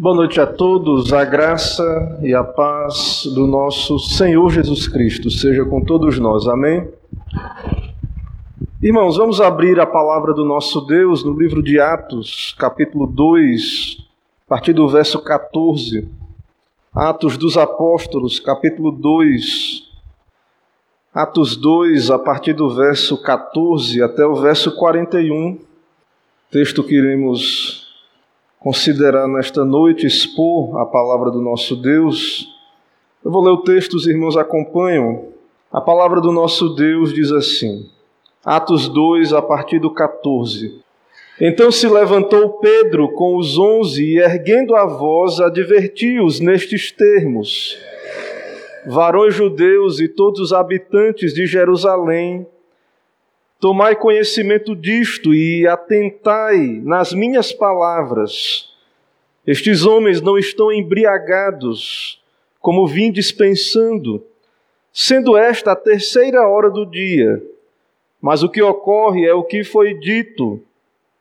Boa noite a todos, a graça e a paz do nosso Senhor Jesus Cristo seja com todos nós, amém? Irmãos, vamos abrir a palavra do nosso Deus no livro de Atos, capítulo 2, a partir do verso 14. Atos dos Apóstolos, capítulo 2. Atos 2, a partir do verso 14 até o verso 41. Texto que iremos considerar nesta noite, expor a palavra do nosso Deus. Eu vou ler o texto, os irmãos acompanham. A palavra do nosso Deus diz assim, Atos 2, a partir do 14. Então se levantou Pedro com os onze e, erguendo a voz, advertiu-os nestes termos: Varões judeus e todos os habitantes de Jerusalém, Tomai conhecimento disto e atentai nas minhas palavras. Estes homens não estão embriagados, como vim dispensando, sendo esta a terceira hora do dia. Mas o que ocorre é o que foi dito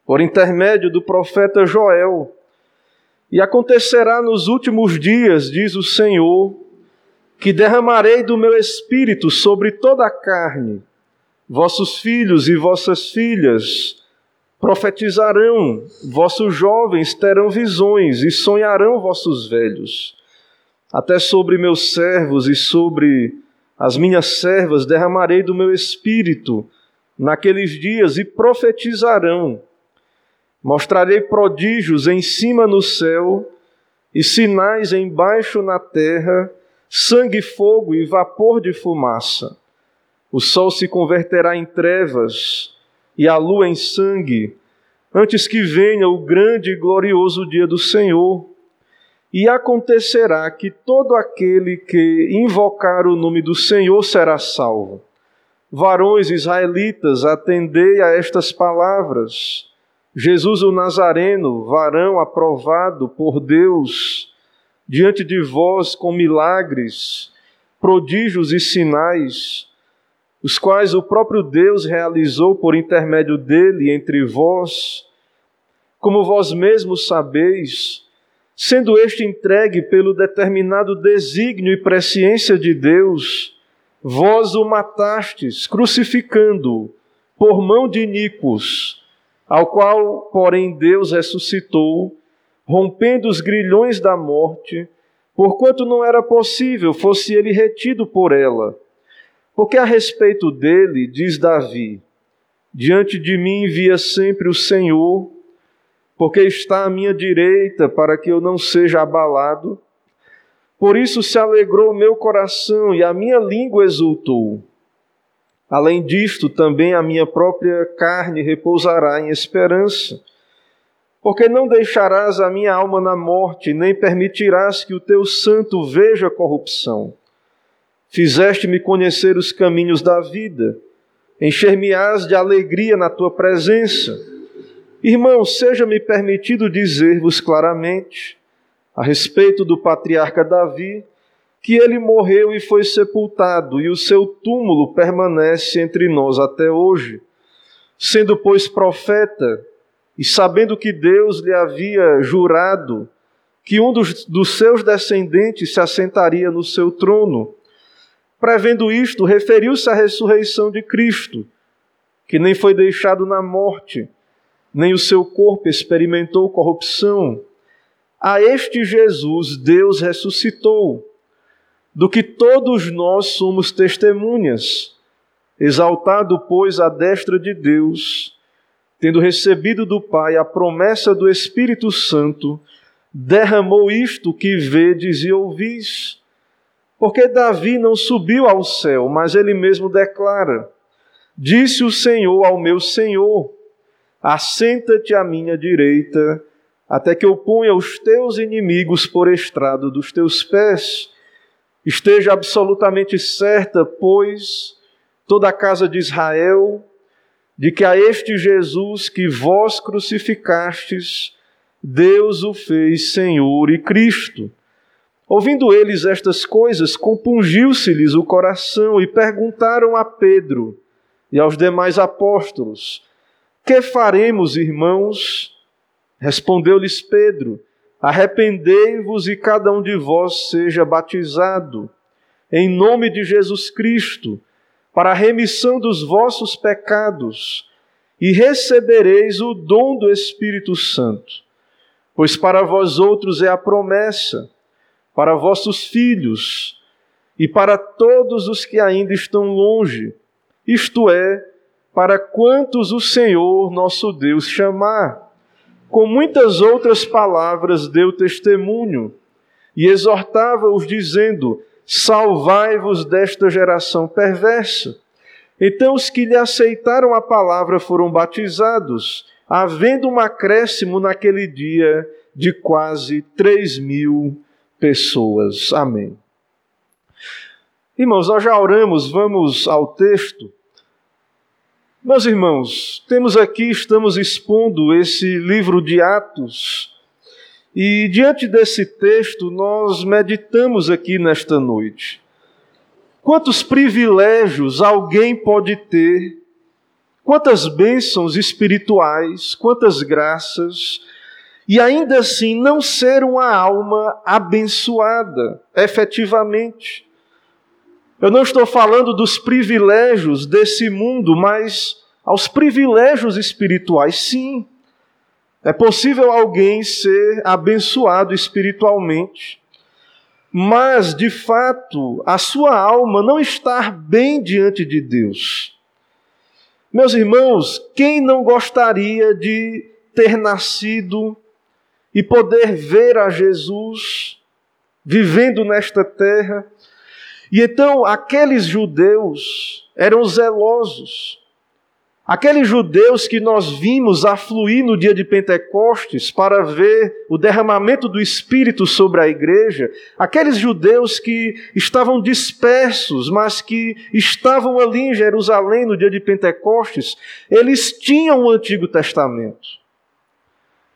por intermédio do profeta Joel. E acontecerá nos últimos dias, diz o Senhor, que derramarei do meu espírito sobre toda a carne Vossos filhos e vossas filhas profetizarão, vossos jovens terão visões e sonharão vossos velhos. Até sobre meus servos e sobre as minhas servas derramarei do meu espírito naqueles dias e profetizarão. Mostrarei prodígios em cima no céu e sinais embaixo na terra, sangue, fogo e vapor de fumaça. O sol se converterá em trevas e a lua em sangue, antes que venha o grande e glorioso dia do Senhor. E acontecerá que todo aquele que invocar o nome do Senhor será salvo. Varões israelitas, atendei a estas palavras. Jesus o Nazareno, varão aprovado por Deus, diante de vós com milagres, prodígios e sinais, os quais o próprio Deus realizou por intermédio dele entre vós, como vós mesmos sabeis, sendo este entregue pelo determinado desígnio e presciência de Deus, vós o matastes, crucificando-o por mão de Nicos, ao qual, porém, Deus ressuscitou, rompendo os grilhões da morte, porquanto não era possível fosse ele retido por ela. Porque a respeito dele, diz Davi: Diante de mim via sempre o Senhor, porque está à minha direita, para que eu não seja abalado. Por isso se alegrou o meu coração e a minha língua exultou. Além disto, também a minha própria carne repousará em esperança. Porque não deixarás a minha alma na morte, nem permitirás que o teu santo veja corrupção. Fizeste-me conhecer os caminhos da vida, encher-me-ás de alegria na tua presença. Irmãos, seja-me permitido dizer-vos claramente, a respeito do patriarca Davi, que ele morreu e foi sepultado, e o seu túmulo permanece entre nós até hoje. Sendo, pois, profeta, e sabendo que Deus lhe havia jurado que um dos, dos seus descendentes se assentaria no seu trono, Prevendo isto, referiu-se à ressurreição de Cristo, que nem foi deixado na morte, nem o seu corpo experimentou corrupção. A este Jesus Deus ressuscitou, do que todos nós somos testemunhas. Exaltado, pois, à destra de Deus, tendo recebido do Pai a promessa do Espírito Santo, derramou isto que vedes e ouvis porque Davi não subiu ao céu, mas ele mesmo declara: Disse o Senhor ao meu Senhor: Assenta-te à minha direita, até que eu ponha os teus inimigos por estrado dos teus pés. Esteja absolutamente certa, pois, toda a casa de Israel, de que a este Jesus que vós crucificastes, Deus o fez Senhor e Cristo Ouvindo eles estas coisas, compungiu-se-lhes o coração e perguntaram a Pedro e aos demais apóstolos: Que faremos, irmãos? Respondeu-lhes Pedro: Arrependei-vos e cada um de vós seja batizado, em nome de Jesus Cristo, para a remissão dos vossos pecados, e recebereis o dom do Espírito Santo. Pois para vós outros é a promessa, para vossos filhos e para todos os que ainda estão longe, isto é, para quantos o Senhor nosso Deus chamar com muitas outras palavras deu testemunho e exortava-os, dizendo: Salvai-vos desta geração perversa. Então os que lhe aceitaram a palavra foram batizados, havendo um acréscimo naquele dia de quase três mil pessoas. Amém. Irmãos, nós já oramos, vamos ao texto. Meus irmãos, temos aqui, estamos expondo esse livro de Atos, e diante desse texto nós meditamos aqui nesta noite. Quantos privilégios alguém pode ter, quantas bênçãos espirituais, quantas graças, e ainda assim não ser uma alma abençoada efetivamente. Eu não estou falando dos privilégios desse mundo, mas aos privilégios espirituais, sim. É possível alguém ser abençoado espiritualmente, mas de fato a sua alma não estar bem diante de Deus. Meus irmãos, quem não gostaria de ter nascido e poder ver a Jesus vivendo nesta terra? E então aqueles judeus eram zelosos. Aqueles judeus que nós vimos afluir no dia de Pentecostes para ver o derramamento do Espírito sobre a igreja, aqueles judeus que estavam dispersos, mas que estavam ali em Jerusalém no dia de Pentecostes, eles tinham o Antigo Testamento.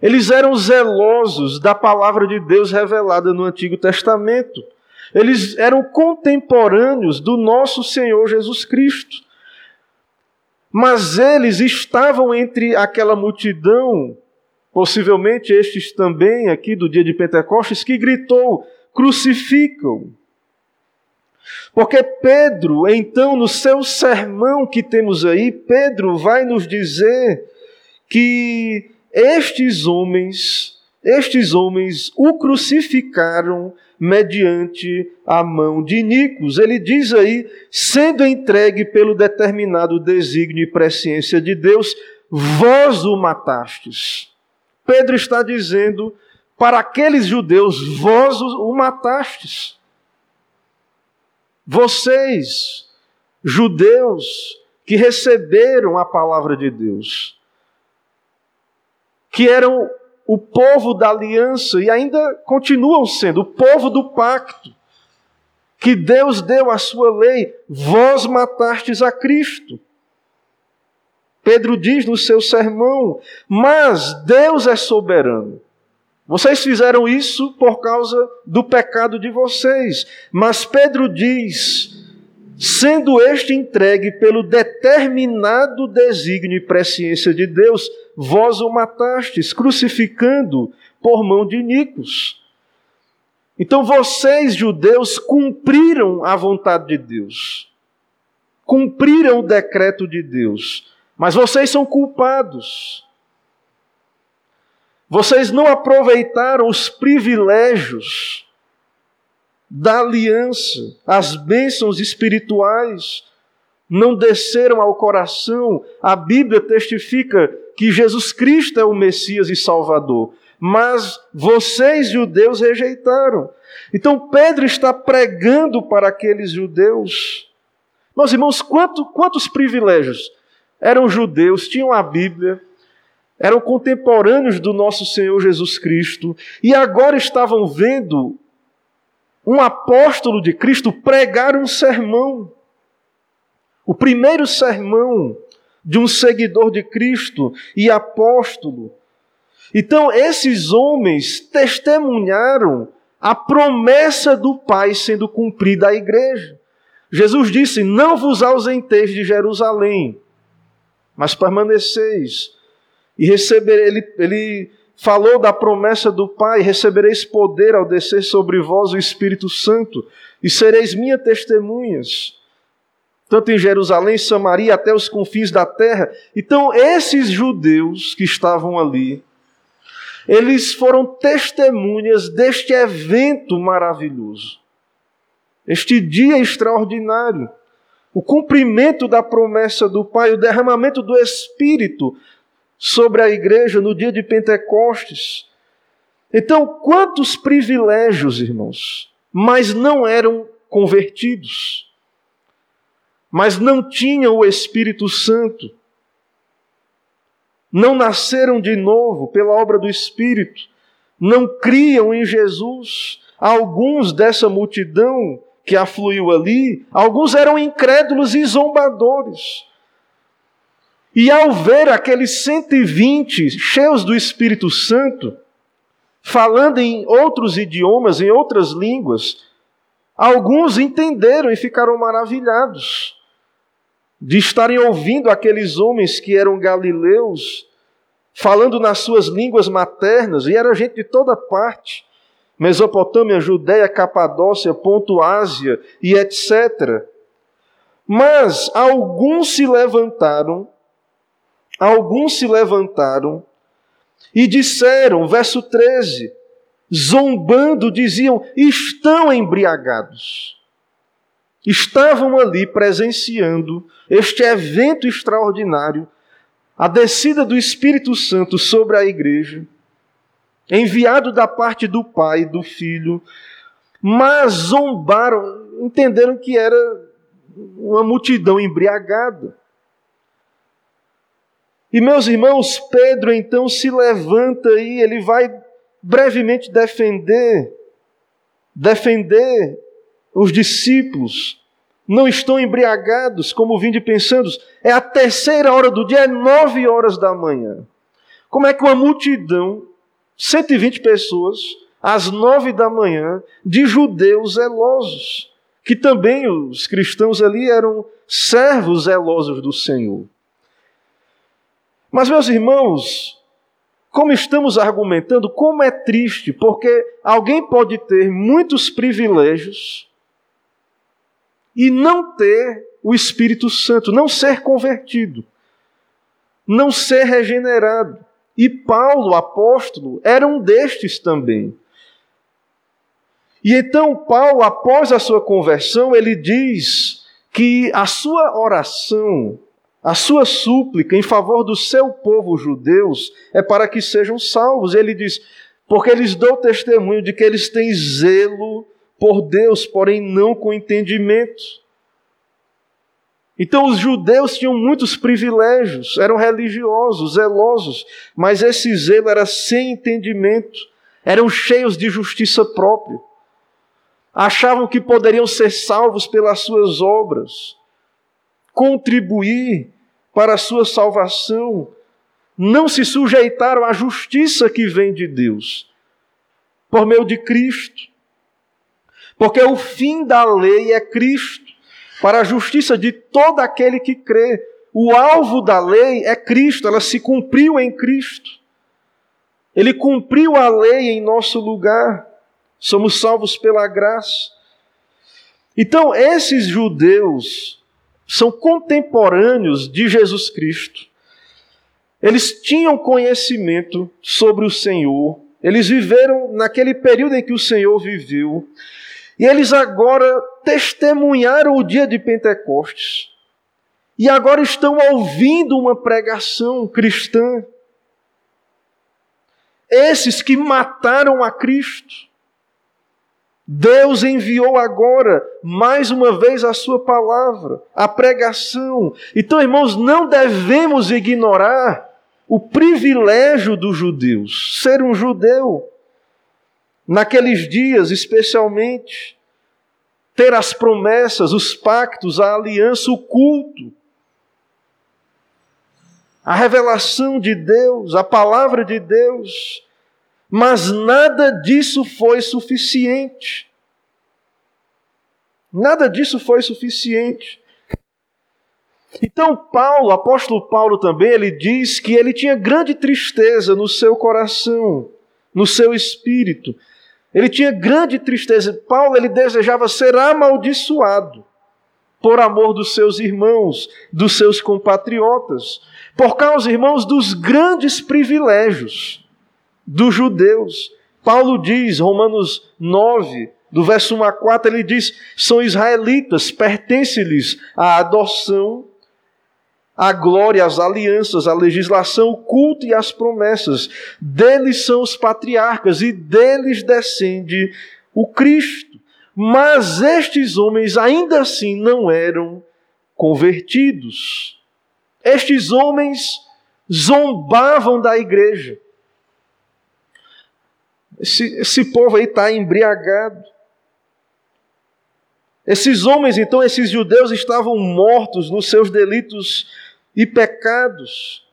Eles eram zelosos da palavra de Deus revelada no Antigo Testamento. Eles eram contemporâneos do nosso Senhor Jesus Cristo. Mas eles estavam entre aquela multidão, possivelmente estes também aqui do dia de Pentecostes, que gritou: crucificam. Porque Pedro, então, no seu sermão que temos aí, Pedro vai nos dizer que estes homens, estes homens o crucificaram mediante a mão de Nicos. Ele diz aí, sendo entregue pelo determinado desígnio e presciência de Deus, vós o matastes. Pedro está dizendo para aqueles judeus, vós o matastes. Vocês, judeus, que receberam a palavra de Deus, que eram o povo da aliança e ainda continuam sendo o povo do pacto, que Deus deu a sua lei, vós matastes a Cristo. Pedro diz no seu sermão, mas Deus é soberano. Vocês fizeram isso por causa do pecado de vocês. Mas Pedro diz: sendo este entregue pelo determinado desígnio e presciência de Deus, vós o matastes, crucificando por mão de Nicos. Então vocês, judeus, cumpriram a vontade de Deus, cumpriram o decreto de Deus, mas vocês são culpados. Vocês não aproveitaram os privilégios da aliança, as bênçãos espirituais não desceram ao coração. A Bíblia testifica que Jesus Cristo é o Messias e Salvador, mas vocês, judeus, rejeitaram. Então Pedro está pregando para aqueles judeus. Meus irmãos, quanto, quantos privilégios? Eram judeus, tinham a Bíblia, eram contemporâneos do nosso Senhor Jesus Cristo e agora estavam vendo um apóstolo de Cristo pregar um sermão. O primeiro sermão de um seguidor de Cristo e apóstolo. Então, esses homens testemunharam a promessa do Pai sendo cumprida à igreja. Jesus disse: Não vos ausenteis de Jerusalém, mas permaneceis. E receber, ele, ele falou da promessa do Pai: recebereis poder ao descer sobre vós o Espírito Santo, e sereis minhas testemunhas, tanto em Jerusalém, Samaria, até os confins da terra. Então, esses judeus que estavam ali, eles foram testemunhas deste evento maravilhoso, este dia extraordinário, o cumprimento da promessa do Pai, o derramamento do Espírito sobre a igreja no dia de Pentecostes. Então, quantos privilégios, irmãos, mas não eram convertidos, mas não tinham o Espírito Santo, não nasceram de novo pela obra do Espírito, não criam em Jesus. Alguns dessa multidão que afluiu ali, alguns eram incrédulos e zombadores. E ao ver aqueles 120 cheios do Espírito Santo, falando em outros idiomas, em outras línguas, alguns entenderam e ficaram maravilhados de estarem ouvindo aqueles homens que eram galileus, falando nas suas línguas maternas, e era gente de toda parte Mesopotâmia, Judéia, Capadócia, Ponto Ásia e etc. Mas alguns se levantaram alguns se levantaram e disseram, verso 13, zombando, diziam: estão embriagados. Estavam ali presenciando este evento extraordinário, a descida do Espírito Santo sobre a igreja, enviado da parte do Pai e do Filho, mas zombaram, entenderam que era uma multidão embriagada. E meus irmãos, Pedro então se levanta e ele vai brevemente defender, defender os discípulos. Não estão embriagados, como vim de pensando. É a terceira hora do dia, é nove horas da manhã. Como é que uma multidão, 120 pessoas, às nove da manhã, de judeus zelosos, que também os cristãos ali eram servos zelosos do Senhor. Mas, meus irmãos, como estamos argumentando, como é triste, porque alguém pode ter muitos privilégios e não ter o Espírito Santo, não ser convertido, não ser regenerado. E Paulo, apóstolo, era um destes também. E então, Paulo, após a sua conversão, ele diz que a sua oração, a sua súplica em favor do seu povo judeus é para que sejam salvos. Ele diz: porque eles dão testemunho de que eles têm zelo por Deus, porém não com entendimento. Então os judeus tinham muitos privilégios, eram religiosos, zelosos, mas esse zelo era sem entendimento, eram cheios de justiça própria. Achavam que poderiam ser salvos pelas suas obras contribuir para a sua salvação, não se sujeitaram à justiça que vem de Deus, por meio de Cristo. Porque o fim da lei é Cristo, para a justiça de todo aquele que crê. O alvo da lei é Cristo, ela se cumpriu em Cristo. Ele cumpriu a lei em nosso lugar. Somos salvos pela graça. Então, esses judeus são contemporâneos de Jesus Cristo. Eles tinham conhecimento sobre o Senhor, eles viveram naquele período em que o Senhor viveu, e eles agora testemunharam o dia de Pentecostes. E agora estão ouvindo uma pregação cristã. Esses que mataram a Cristo, Deus enviou agora mais uma vez a sua palavra, a pregação. Então, irmãos, não devemos ignorar o privilégio dos judeus, ser um judeu. Naqueles dias, especialmente, ter as promessas, os pactos, a aliança, o culto, a revelação de Deus, a palavra de Deus mas nada disso foi suficiente. Nada disso foi suficiente. Então, Paulo, apóstolo Paulo também, ele diz que ele tinha grande tristeza no seu coração, no seu espírito. Ele tinha grande tristeza. Paulo, ele desejava ser amaldiçoado por amor dos seus irmãos, dos seus compatriotas, por causa, irmãos, dos grandes privilégios dos judeus. Paulo diz, Romanos 9, do verso 1 a 4, ele diz: são israelitas, pertence-lhes a adoção, a glória, as alianças, a legislação, o culto e as promessas. Deles são os patriarcas e deles descende o Cristo. Mas estes homens ainda assim não eram convertidos. Estes homens zombavam da igreja. Esse, esse povo aí está embriagado. Esses homens, então, esses judeus estavam mortos nos seus delitos e pecados.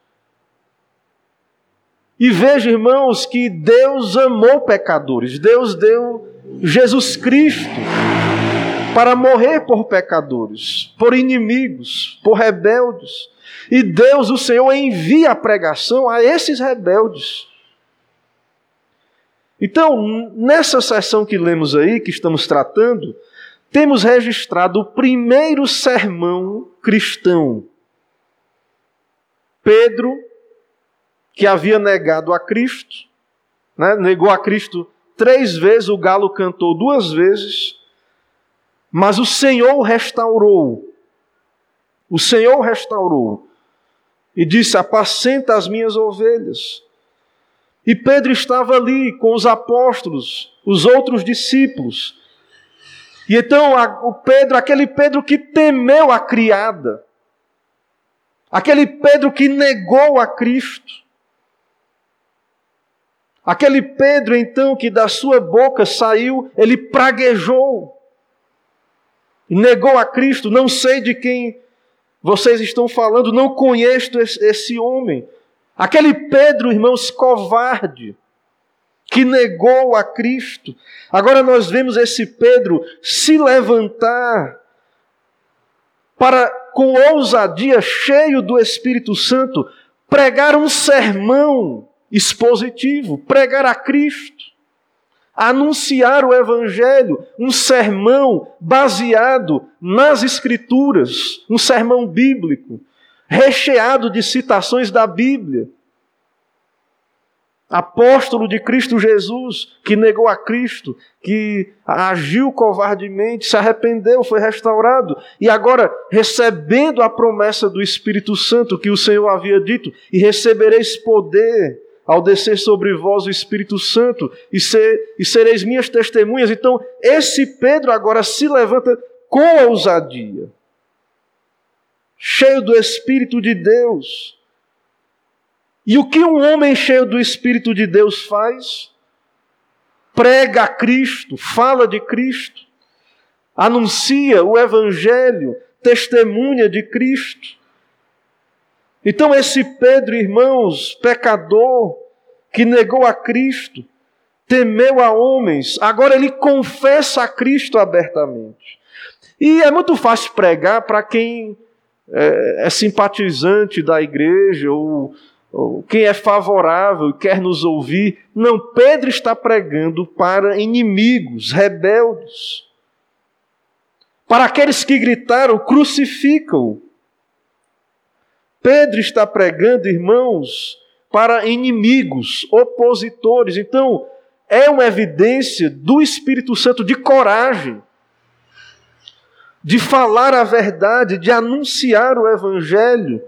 E veja, irmãos, que Deus amou pecadores. Deus deu Jesus Cristo para morrer por pecadores, por inimigos, por rebeldes. E Deus, o Senhor, envia a pregação a esses rebeldes. Então, nessa sessão que lemos aí, que estamos tratando, temos registrado o primeiro sermão cristão. Pedro, que havia negado a Cristo, né, negou a Cristo três vezes, o galo cantou duas vezes, mas o Senhor restaurou. O Senhor restaurou e disse: Apacenta as minhas ovelhas. E Pedro estava ali com os apóstolos, os outros discípulos, e então o Pedro, aquele Pedro que temeu a criada, aquele Pedro que negou a Cristo, aquele Pedro então que da sua boca saiu, ele praguejou, negou a Cristo, não sei de quem vocês estão falando, não conheço esse homem. Aquele Pedro, irmãos, covarde, que negou a Cristo. Agora nós vemos esse Pedro se levantar para, com ousadia, cheio do Espírito Santo, pregar um sermão expositivo, pregar a Cristo, anunciar o Evangelho, um sermão baseado nas Escrituras, um sermão bíblico, recheado de citações da Bíblia. Apóstolo de Cristo Jesus, que negou a Cristo, que agiu covardemente, se arrependeu, foi restaurado, e agora recebendo a promessa do Espírito Santo que o Senhor havia dito, e recebereis poder ao descer sobre vós o Espírito Santo, e, ser, e sereis minhas testemunhas. Então, esse Pedro agora se levanta com ousadia, cheio do Espírito de Deus e o que um homem cheio do Espírito de Deus faz? Prega a Cristo, fala de Cristo, anuncia o Evangelho, testemunha de Cristo. Então, esse Pedro, irmãos, pecador, que negou a Cristo, temeu a homens, agora ele confessa a Cristo abertamente. E é muito fácil pregar para quem é, é simpatizante da igreja ou quem é favorável e quer nos ouvir. Não, Pedro está pregando para inimigos, rebeldes. Para aqueles que gritaram, crucificam. Pedro está pregando, irmãos, para inimigos, opositores. Então, é uma evidência do Espírito Santo de coragem, de falar a verdade, de anunciar o Evangelho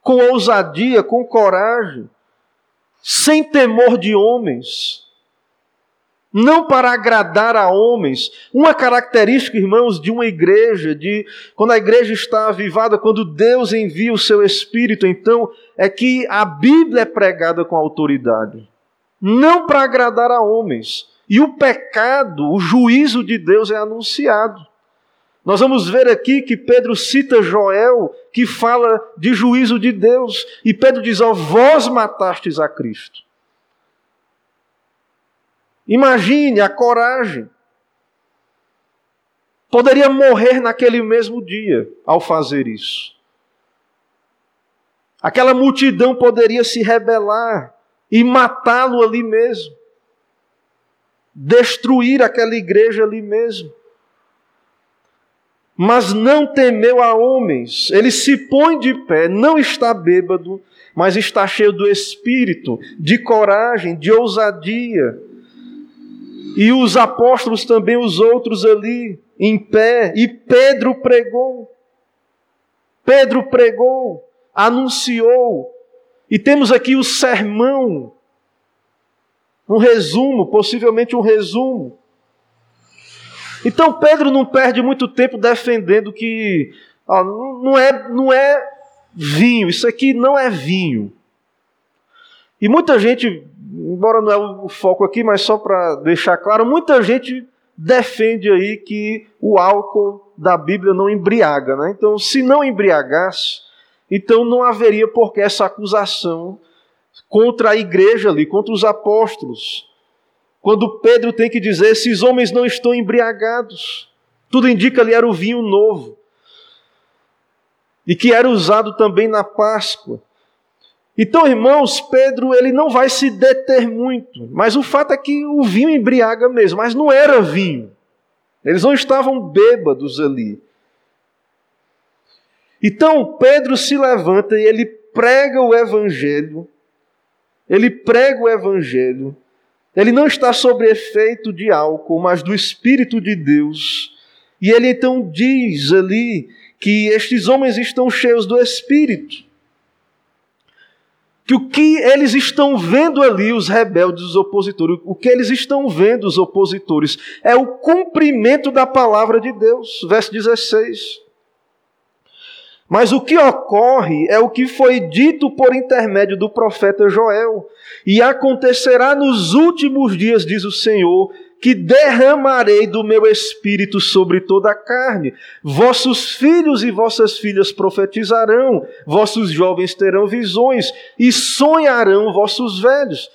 com ousadia, com coragem, sem temor de homens, não para agradar a homens. Uma característica, irmãos, de uma igreja, de quando a igreja está avivada, quando Deus envia o seu espírito, então é que a Bíblia é pregada com autoridade, não para agradar a homens. E o pecado, o juízo de Deus é anunciado. Nós vamos ver aqui que Pedro cita Joel, que fala de juízo de Deus, e Pedro diz: Ó, vós matastes a Cristo. Imagine a coragem. Poderia morrer naquele mesmo dia ao fazer isso. Aquela multidão poderia se rebelar e matá-lo ali mesmo, destruir aquela igreja ali mesmo. Mas não temeu a homens, ele se põe de pé, não está bêbado, mas está cheio do espírito, de coragem, de ousadia. E os apóstolos também, os outros ali, em pé, e Pedro pregou. Pedro pregou, anunciou, e temos aqui o sermão, um resumo, possivelmente um resumo. Então Pedro não perde muito tempo defendendo que ó, não, é, não é vinho, isso aqui não é vinho. E muita gente, embora não é o foco aqui, mas só para deixar claro, muita gente defende aí que o álcool da Bíblia não embriaga. Né? Então, se não embriagasse, então não haveria por que essa acusação contra a igreja ali, contra os apóstolos. Quando Pedro tem que dizer: esses homens não estão embriagados. Tudo indica ali era o vinho novo. E que era usado também na Páscoa. Então, irmãos, Pedro ele não vai se deter muito, mas o fato é que o vinho embriaga mesmo, mas não era vinho. Eles não estavam bêbados ali. Então Pedro se levanta e ele prega o evangelho. Ele prega o evangelho. Ele não está sob efeito de álcool, mas do espírito de Deus. E ele então diz ali que estes homens estão cheios do espírito que o que eles estão vendo ali, os rebeldes, os opositores, o que eles estão vendo, os opositores, é o cumprimento da palavra de Deus. Verso 16. Mas o que ocorre é o que foi dito por intermédio do profeta Joel. E acontecerá nos últimos dias, diz o Senhor, que derramarei do meu espírito sobre toda a carne. Vossos filhos e vossas filhas profetizarão, vossos jovens terão visões e sonharão vossos velhos.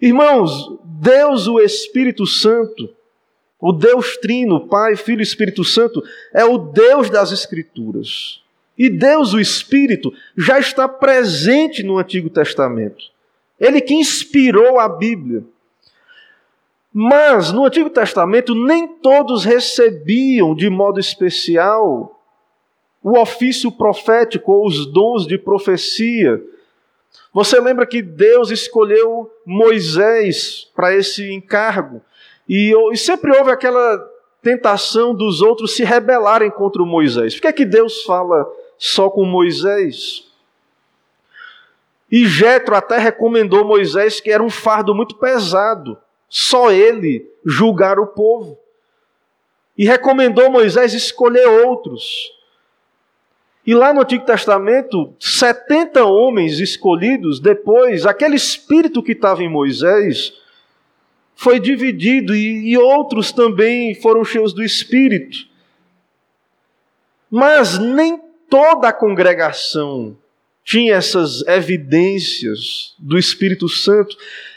Irmãos, Deus, o Espírito Santo, o Deus Trino, Pai, Filho e Espírito Santo, é o Deus das Escrituras. E Deus, o Espírito, já está presente no Antigo Testamento. Ele que inspirou a Bíblia. Mas no Antigo Testamento nem todos recebiam de modo especial o ofício profético ou os dons de profecia. Você lembra que Deus escolheu Moisés para esse encargo? E, e, sempre houve aquela tentação dos outros se rebelarem contra Moisés. Por que é que Deus fala só com Moisés? E Jetro até recomendou Moisés que era um fardo muito pesado só ele julgar o povo. E recomendou Moisés escolher outros. E lá no Antigo Testamento, 70 homens escolhidos, depois, aquele espírito que estava em Moisés foi dividido e, e outros também foram cheios do espírito. Mas nem toda a congregação tinha essas evidências do Espírito Santo.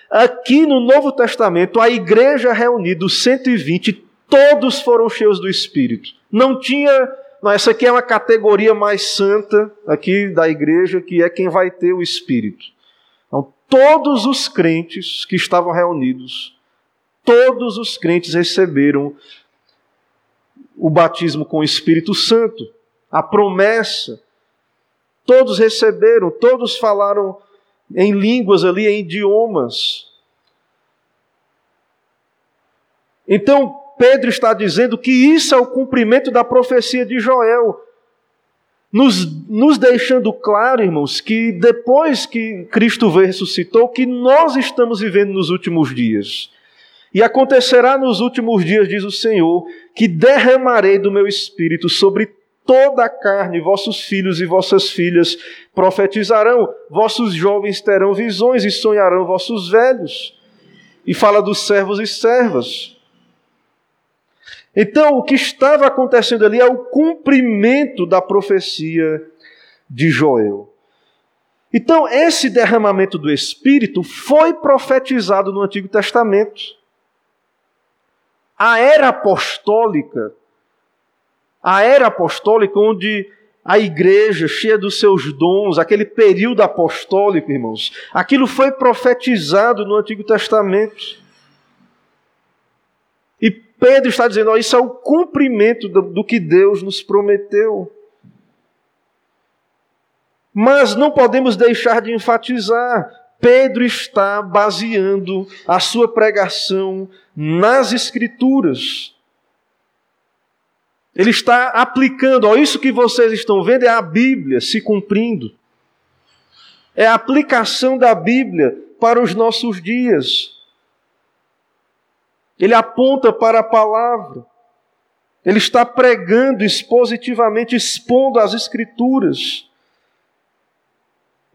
Aqui no Novo Testamento, a igreja reunida, os 120, todos foram cheios do Espírito. Não tinha. Não, essa aqui é uma categoria mais santa aqui da igreja, que é quem vai ter o Espírito. Então, todos os crentes que estavam reunidos, todos os crentes receberam o batismo com o Espírito Santo, a promessa. Todos receberam, todos falaram em línguas ali, em idiomas. Então, Pedro está dizendo que isso é o cumprimento da profecia de Joel, nos, nos deixando claro, irmãos, que depois que Cristo veio ressuscitou, que nós estamos vivendo nos últimos dias. E acontecerá nos últimos dias, diz o Senhor, que derramarei do meu espírito sobre toda a carne, vossos filhos e vossas filhas profetizarão, vossos jovens terão visões e sonharão vossos velhos. E fala dos servos e servas. Então, o que estava acontecendo ali é o cumprimento da profecia de Joel. Então, esse derramamento do Espírito foi profetizado no Antigo Testamento. A era apostólica a era apostólica, onde a igreja cheia dos seus dons, aquele período apostólico, irmãos, aquilo foi profetizado no Antigo Testamento. E Pedro está dizendo: ó, isso é o cumprimento do, do que Deus nos prometeu. Mas não podemos deixar de enfatizar: Pedro está baseando a sua pregação nas Escrituras. Ele está aplicando, ó, isso que vocês estão vendo é a Bíblia se cumprindo. É a aplicação da Bíblia para os nossos dias. Ele aponta para a palavra. Ele está pregando expositivamente, expondo as Escrituras.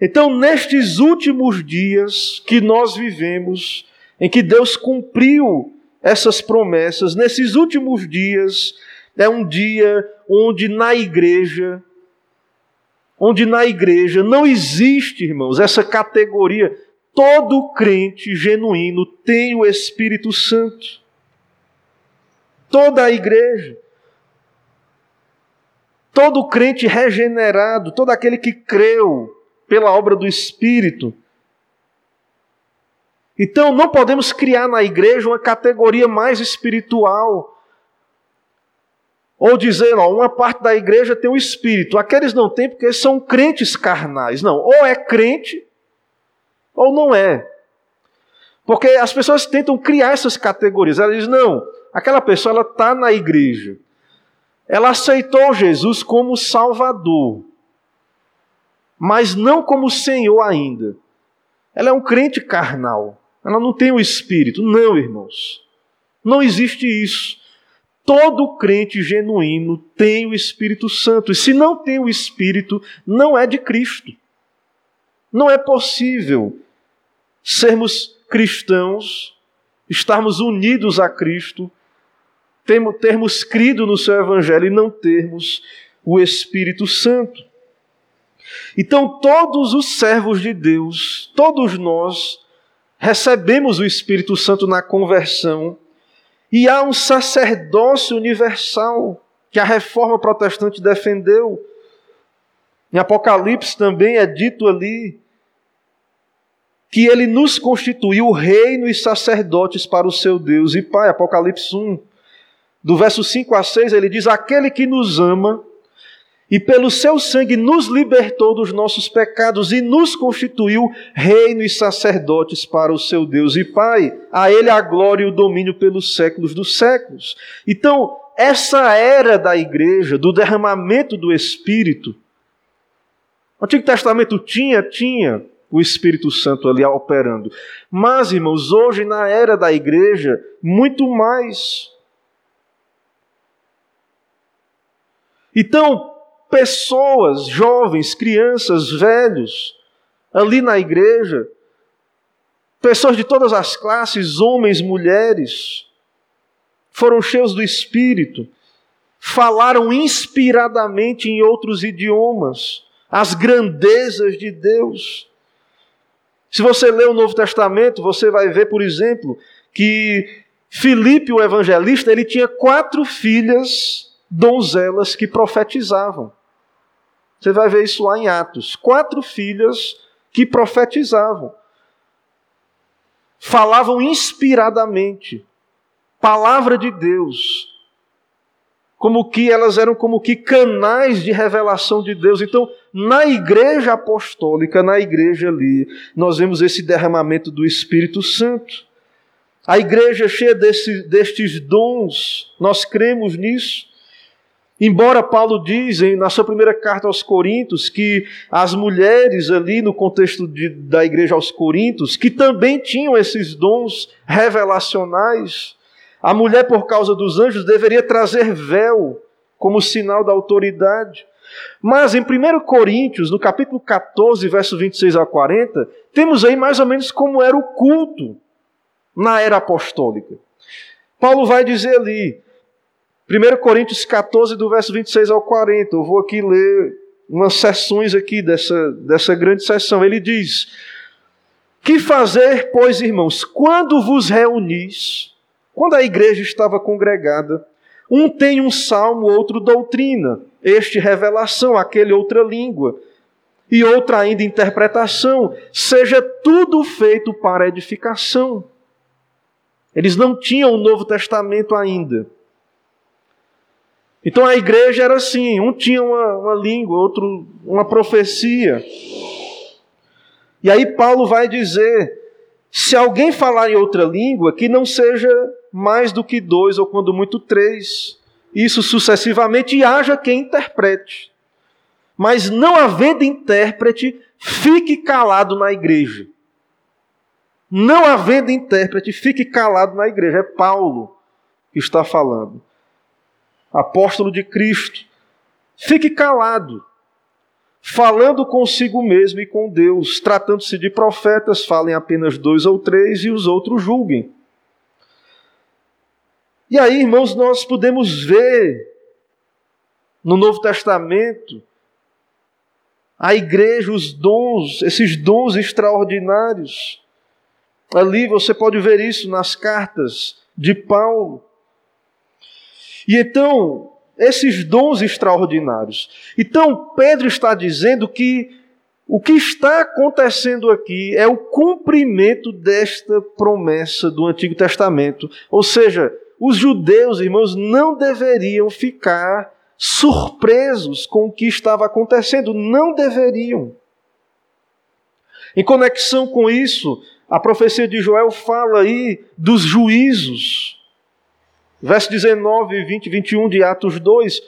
Então, nestes últimos dias que nós vivemos, em que Deus cumpriu essas promessas, nesses últimos dias, é um dia onde na igreja, onde na igreja não existe, irmãos, essa categoria. Todo crente genuíno tem o Espírito Santo. Toda a igreja. Todo crente regenerado, todo aquele que creu pela obra do Espírito. Então não podemos criar na igreja uma categoria mais espiritual ou dizer, ó, uma parte da igreja tem o espírito, aqueles não têm porque são crentes carnais. Não, ou é crente ou não é. Porque as pessoas tentam criar essas categorias. Elas dizem, não, aquela pessoa ela está na igreja. Ela aceitou Jesus como Salvador, mas não como Senhor ainda. Ela é um crente carnal. Ela não tem o espírito. Não, irmãos. Não existe isso. Todo crente genuíno tem o Espírito Santo. E se não tem o Espírito, não é de Cristo. Não é possível sermos cristãos, estarmos unidos a Cristo, termos crido no seu Evangelho e não termos o Espírito Santo. Então, todos os servos de Deus, todos nós, recebemos o Espírito Santo na conversão e há um sacerdócio universal que a reforma protestante defendeu. Em Apocalipse também é dito ali que ele nos constituiu reino e sacerdotes para o seu Deus e Pai. Apocalipse 1, do verso 5 a 6, ele diz: Aquele que nos ama e pelo seu sangue nos libertou dos nossos pecados e nos constituiu reino e sacerdotes para o seu Deus e Pai. A Ele a glória e o domínio pelos séculos dos séculos. Então, essa era da igreja, do derramamento do Espírito, o Antigo Testamento tinha, tinha o Espírito Santo ali operando. Mas, irmãos, hoje na era da igreja, muito mais. Então, pessoas, jovens, crianças, velhos, ali na igreja, pessoas de todas as classes, homens, mulheres, foram cheios do Espírito, falaram inspiradamente em outros idiomas as grandezas de Deus. Se você ler o Novo Testamento, você vai ver, por exemplo, que Filipe, o evangelista, ele tinha quatro filhas donzelas que profetizavam. Você vai ver isso lá em Atos. Quatro filhas que profetizavam. Falavam inspiradamente. Palavra de Deus. Como que elas eram como que canais de revelação de Deus. Então, na igreja apostólica, na igreja ali, nós vemos esse derramamento do Espírito Santo. A igreja cheia desse, destes dons, nós cremos nisso. Embora Paulo diz na sua primeira carta aos Coríntios que as mulheres ali no contexto de, da igreja aos Coríntios, que também tinham esses dons revelacionais, a mulher por causa dos anjos deveria trazer véu como sinal da autoridade. Mas em 1 Coríntios, no capítulo 14, verso 26 a 40, temos aí mais ou menos como era o culto na era apostólica. Paulo vai dizer ali: 1 Coríntios 14, do verso 26 ao 40. Eu vou aqui ler umas sessões aqui dessa, dessa grande sessão. Ele diz: Que fazer, pois, irmãos, quando vos reunis, quando a igreja estava congregada, Um tem um salmo, outro doutrina, este revelação, aquele outra língua, e outra ainda interpretação. Seja tudo feito para edificação. Eles não tinham o Novo Testamento ainda. Então a igreja era assim: um tinha uma, uma língua, outro uma profecia. E aí Paulo vai dizer: se alguém falar em outra língua, que não seja mais do que dois, ou quando muito três, isso sucessivamente, e haja quem interprete. Mas não havendo intérprete, fique calado na igreja. Não havendo intérprete, fique calado na igreja. É Paulo que está falando. Apóstolo de Cristo. Fique calado falando consigo mesmo e com Deus. Tratando-se de profetas, falem apenas dois ou três e os outros julguem. E aí, irmãos, nós podemos ver no Novo Testamento a igreja, os dons, esses dons extraordinários. Ali você pode ver isso nas cartas de Paulo. E então, esses dons extraordinários. Então, Pedro está dizendo que o que está acontecendo aqui é o cumprimento desta promessa do Antigo Testamento. Ou seja, os judeus, irmãos, não deveriam ficar surpresos com o que estava acontecendo, não deveriam. Em conexão com isso, a profecia de Joel fala aí dos juízos Verso 19, 20 e 21 de Atos 2,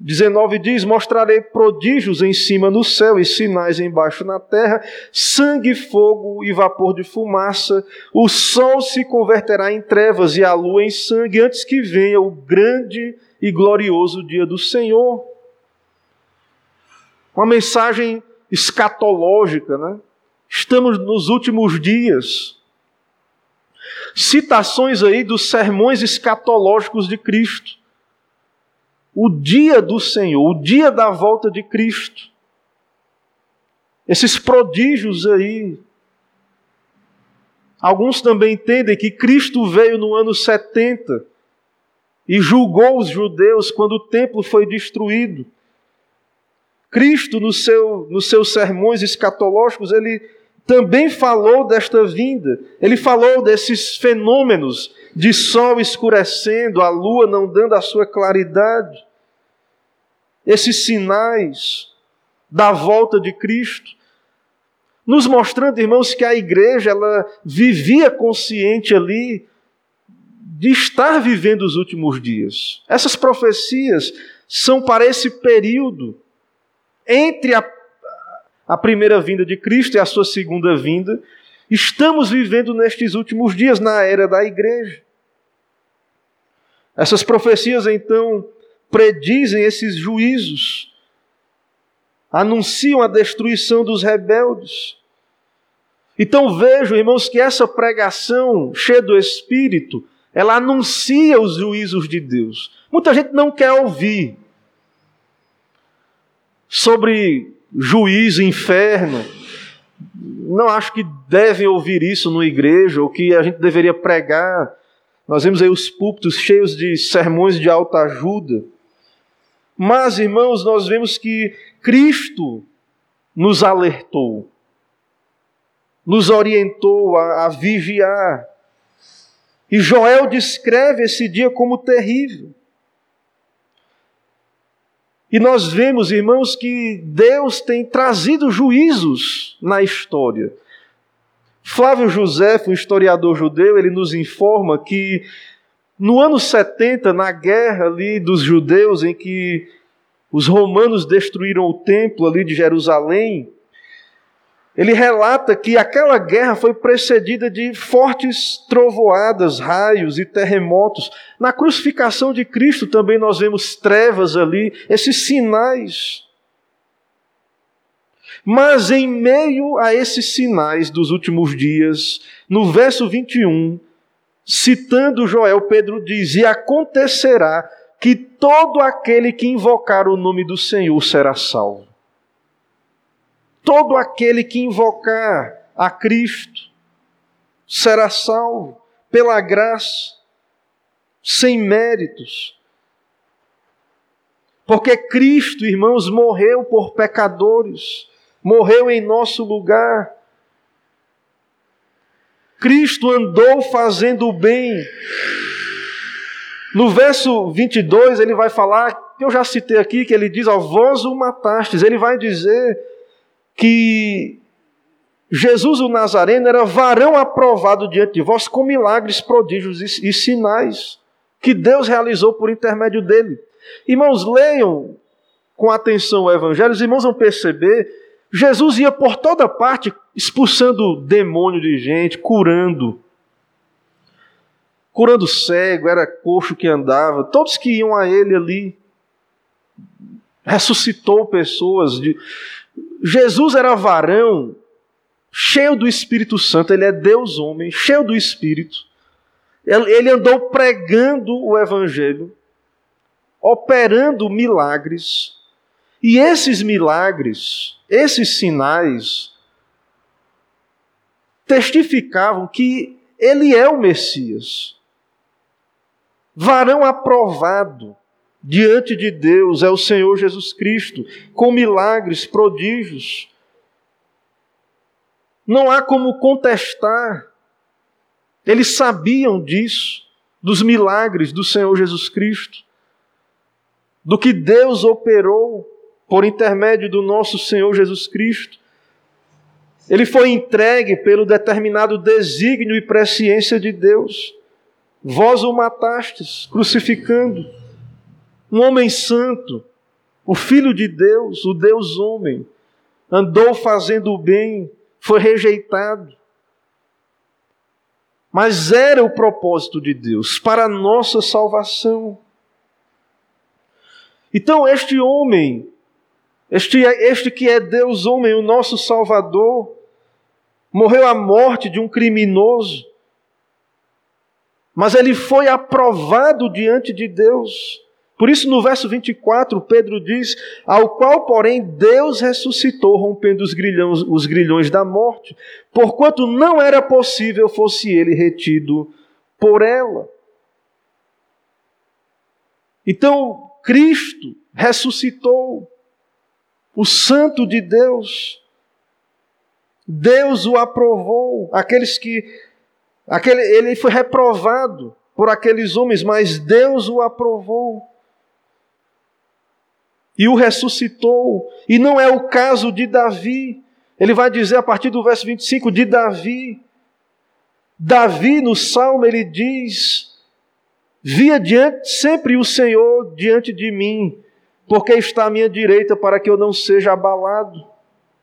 19 diz: Mostrarei prodígios em cima no céu e sinais embaixo na terra, sangue, fogo e vapor de fumaça. O sol se converterá em trevas e a lua em sangue, antes que venha o grande e glorioso dia do Senhor. Uma mensagem escatológica, né? Estamos nos últimos dias citações aí dos sermões escatológicos de Cristo. O dia do Senhor, o dia da volta de Cristo. Esses prodígios aí. Alguns também entendem que Cristo veio no ano 70 e julgou os judeus quando o templo foi destruído. Cristo, no seu, nos seus sermões escatológicos, ele também falou desta vinda. Ele falou desses fenômenos de sol escurecendo, a lua não dando a sua claridade. Esses sinais da volta de Cristo, nos mostrando, irmãos, que a igreja ela vivia consciente ali de estar vivendo os últimos dias. Essas profecias são para esse período entre a a primeira vinda de Cristo e a sua segunda vinda, estamos vivendo nestes últimos dias na era da igreja. Essas profecias então predizem esses juízos, anunciam a destruição dos rebeldes. Então vejo, irmãos, que essa pregação cheia do Espírito, ela anuncia os juízos de Deus. Muita gente não quer ouvir sobre juízo, inferno. Não acho que devem ouvir isso no igreja, ou que a gente deveria pregar. Nós vemos aí os púlpitos cheios de sermões de alta ajuda. Mas, irmãos, nós vemos que Cristo nos alertou, nos orientou a, a vigiar. E Joel descreve esse dia como terrível. E nós vemos, irmãos, que Deus tem trazido juízos na história. Flávio José, um historiador judeu, ele nos informa que no ano 70, na guerra ali dos judeus, em que os romanos destruíram o templo ali de Jerusalém, ele relata que aquela guerra foi precedida de fortes trovoadas, raios e terremotos. Na crucificação de Cristo também nós vemos trevas ali, esses sinais. Mas em meio a esses sinais dos últimos dias, no verso 21, citando Joel, Pedro diz: E acontecerá que todo aquele que invocar o nome do Senhor será salvo. Todo aquele que invocar a Cristo será salvo pela graça, sem méritos, Porque Cristo, irmãos, morreu por pecadores, morreu em nosso lugar. Cristo andou fazendo o bem. No verso 22, ele vai falar, que eu já citei aqui, que ele diz: Ó, vós o matastes. Ele vai dizer que Jesus o Nazareno era varão aprovado diante de vós com milagres, prodígios e, sinais que Deus realizou por intermédio dele. Irmãos, leiam com atenção o Evangelho, os irmãos vão perceber, Jesus ia por toda parte expulsando demônio de gente, curando. Curando cego, era coxo que andava, todos que iam a ele ali. Ressuscitou pessoas. De... Jesus era varão, cheio do Espírito Santo, ele é Deus homem, cheio do Espírito. Ele andou pregando o Evangelho operando milagres. E esses milagres, esses sinais, testificavam que ele é o Messias. Varão aprovado diante de Deus é o Senhor Jesus Cristo, com milagres, prodígios. Não há como contestar. Eles sabiam disso, dos milagres do Senhor Jesus Cristo do que Deus operou por intermédio do nosso Senhor Jesus Cristo. Ele foi entregue pelo determinado desígnio e presciência de Deus. Vós o matastes, crucificando. Um homem santo, o Filho de Deus, o Deus homem, andou fazendo o bem, foi rejeitado. Mas era o propósito de Deus para a nossa salvação. Então, este homem, este, este que é Deus homem, o nosso Salvador, morreu a morte de um criminoso, mas ele foi aprovado diante de Deus. Por isso, no verso 24, Pedro diz: Ao qual, porém, Deus ressuscitou, rompendo os grilhões, os grilhões da morte, porquanto não era possível fosse ele retido por ela. Então, Cristo ressuscitou, o Santo de Deus. Deus o aprovou. Aqueles que. Aquele, ele foi reprovado por aqueles homens, mas Deus o aprovou. E o ressuscitou. E não é o caso de Davi. Ele vai dizer a partir do verso 25 de Davi. Davi, no Salmo, ele diz: Via diante, sempre o Senhor diante de mim, porque está à minha direita para que eu não seja abalado.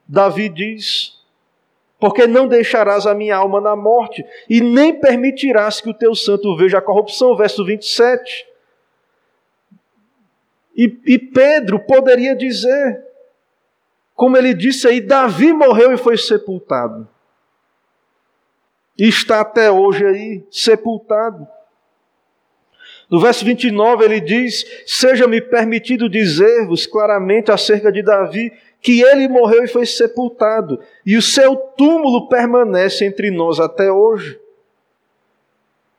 Davi diz: Porque não deixarás a minha alma na morte, e nem permitirás que o teu santo veja a corrupção. Verso 27. E, e Pedro poderia dizer, como ele disse aí: Davi morreu e foi sepultado. E está até hoje aí sepultado. No verso 29 ele diz: Seja-me permitido dizer-vos claramente acerca de Davi que ele morreu e foi sepultado, e o seu túmulo permanece entre nós até hoje.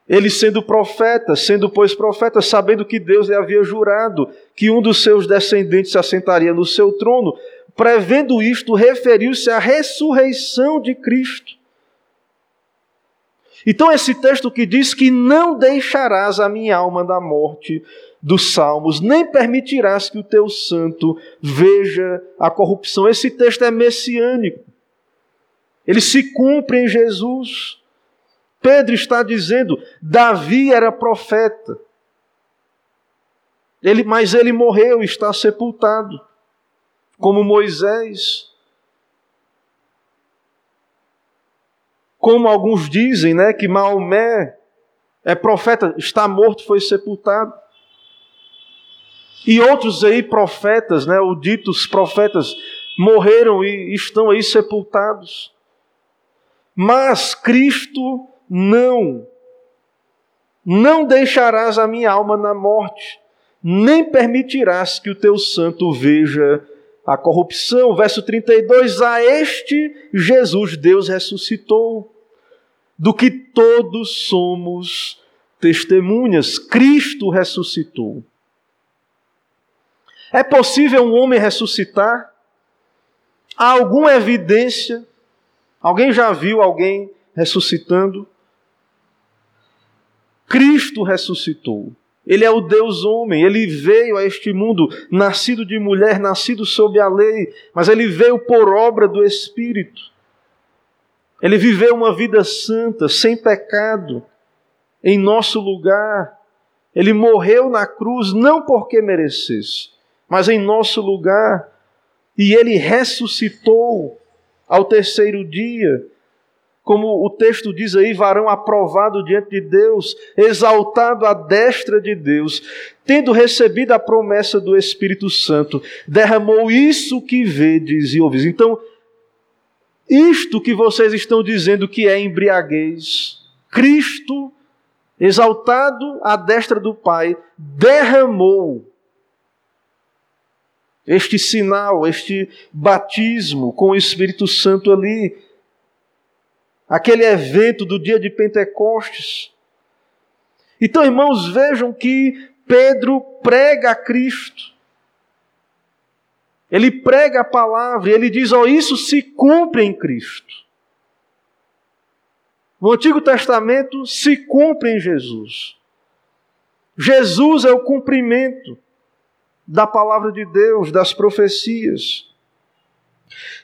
Ele sendo profeta, sendo pois profeta, sabendo que Deus lhe havia jurado que um dos seus descendentes se assentaria no seu trono, prevendo isto, referiu-se à ressurreição de Cristo então, esse texto que diz que não deixarás a minha alma da morte dos salmos, nem permitirás que o teu santo veja a corrupção. Esse texto é messiânico. Ele se cumpre em Jesus. Pedro está dizendo: Davi era profeta. Ele, mas ele morreu está sepultado, como Moisés. como alguns dizem, né, que Maomé é profeta, está morto, foi sepultado. E outros aí profetas, né, ou ditos profetas, morreram e estão aí sepultados. Mas Cristo não. Não deixarás a minha alma na morte, nem permitirás que o teu santo veja a corrupção. Verso 32: A este Jesus Deus ressuscitou do que todos somos testemunhas. Cristo ressuscitou. É possível um homem ressuscitar? Há alguma evidência? Alguém já viu alguém ressuscitando? Cristo ressuscitou. Ele é o Deus homem, ele veio a este mundo nascido de mulher, nascido sob a lei, mas ele veio por obra do Espírito. Ele viveu uma vida santa, sem pecado, em nosso lugar. Ele morreu na cruz não porque merecesse, mas em nosso lugar. E ele ressuscitou ao terceiro dia como o texto diz aí, varão aprovado diante de Deus, exaltado à destra de Deus, tendo recebido a promessa do Espírito Santo, derramou isso que vedes e ouvis. Então, isto que vocês estão dizendo que é embriaguez, Cristo, exaltado à destra do Pai, derramou este sinal, este batismo com o Espírito Santo ali aquele evento do dia de Pentecostes. Então, irmãos, vejam que Pedro prega a Cristo. Ele prega a palavra e ele diz: Ó, oh, isso se cumpre em Cristo. No Antigo Testamento se cumpre em Jesus. Jesus é o cumprimento da palavra de Deus, das profecias.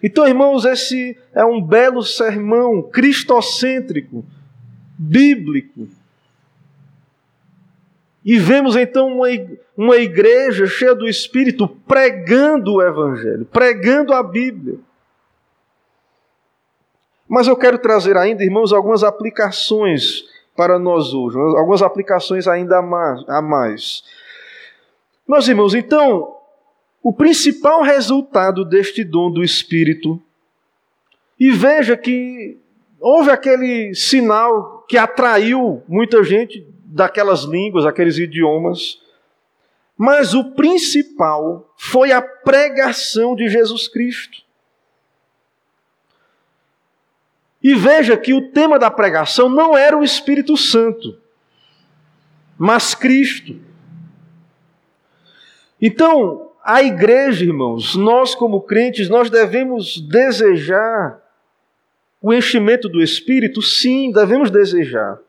Então, irmãos, esse é um belo sermão cristocêntrico, bíblico. E vemos então uma, igreja cheia do Espírito pregando o Evangelho, pregando a Bíblia. Mas eu quero trazer ainda, irmãos, algumas aplicações para nós hoje, algumas aplicações ainda a mais. Meus irmãos, então, o principal resultado deste dom do Espírito. E veja que houve aquele sinal que atraiu muita gente daquelas línguas, aqueles idiomas. Mas o principal foi a pregação de Jesus Cristo. E veja que o tema da pregação não era o Espírito Santo, mas Cristo. Então, a igreja, irmãos, nós como crentes, nós devemos desejar o enchimento do Espírito? Sim, devemos desejar